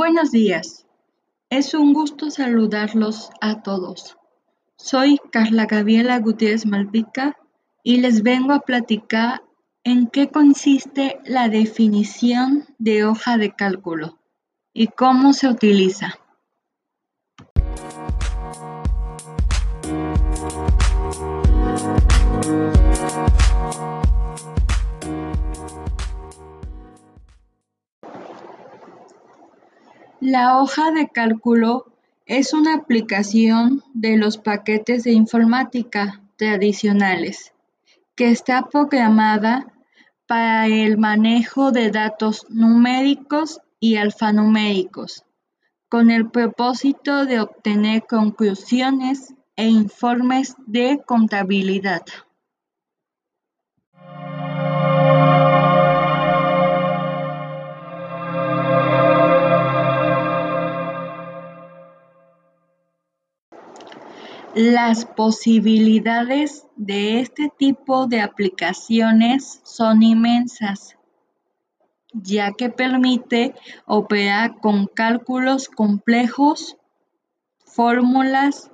Buenos días. Es un gusto saludarlos a todos. Soy Carla Gabriela Gutiérrez Malpica y les vengo a platicar en qué consiste la definición de hoja de cálculo y cómo se utiliza. La hoja de cálculo es una aplicación de los paquetes de informática tradicionales que está programada para el manejo de datos numéricos y alfanuméricos, con el propósito de obtener conclusiones e informes de contabilidad. Las posibilidades de este tipo de aplicaciones son inmensas, ya que permite operar con cálculos complejos, fórmulas,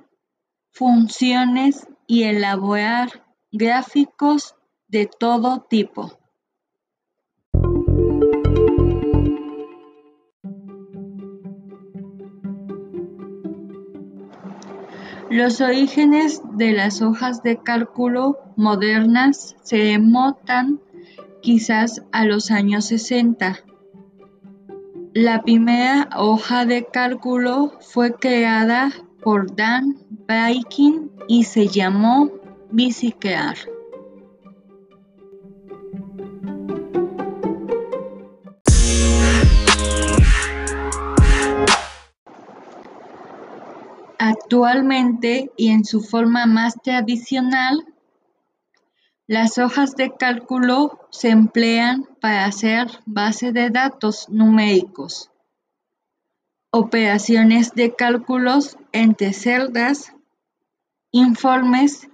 funciones y elaborar gráficos de todo tipo. Los orígenes de las hojas de cálculo modernas se remontan quizás a los años 60. La primera hoja de cálculo fue creada por Dan Baikin y se llamó Biciclear. Actualmente y en su forma más tradicional, las hojas de cálculo se emplean para hacer base de datos numéricos, operaciones de cálculos entre celdas, informes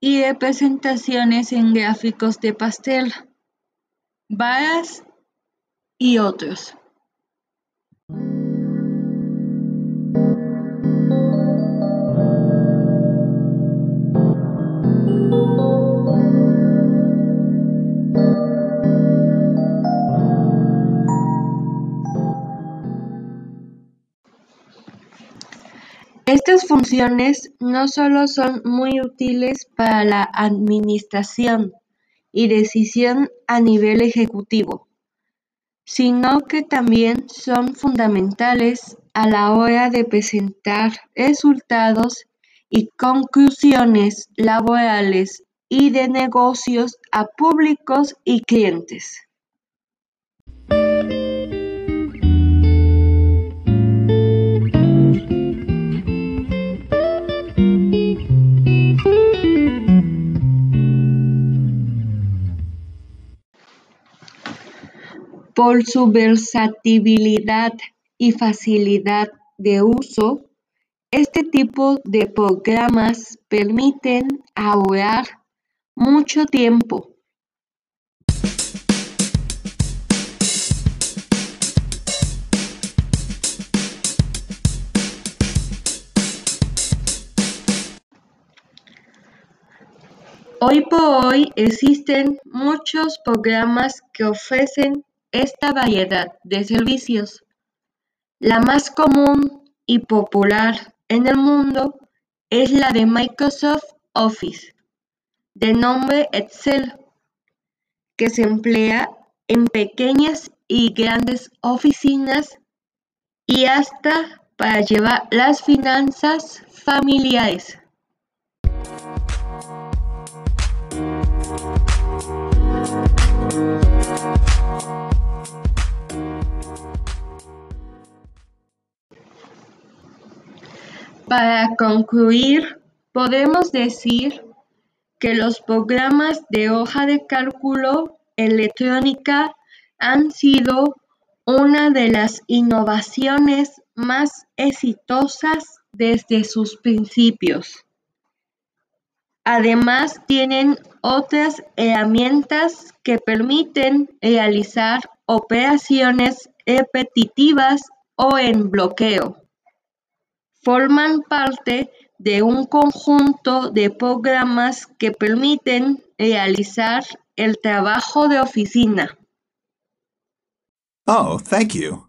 y representaciones en gráficos de pastel, varas y otros. Estas funciones no solo son muy útiles para la administración y decisión a nivel ejecutivo, sino que también son fundamentales a la hora de presentar resultados y conclusiones laborales y de negocios a públicos y clientes. Por su versatilidad y facilidad de uso, este tipo de programas permiten ahorrar mucho tiempo. Hoy por hoy existen muchos programas que ofrecen esta variedad de servicios. La más común y popular en el mundo es la de Microsoft Office, de nombre Excel, que se emplea en pequeñas y grandes oficinas y hasta para llevar las finanzas familiares. Para concluir, podemos decir que los programas de hoja de cálculo electrónica han sido una de las innovaciones más exitosas desde sus principios. Además, tienen otras herramientas que permiten realizar operaciones repetitivas o en bloqueo. Forman parte de un conjunto de programas que permiten realizar el trabajo de oficina. Oh, thank you.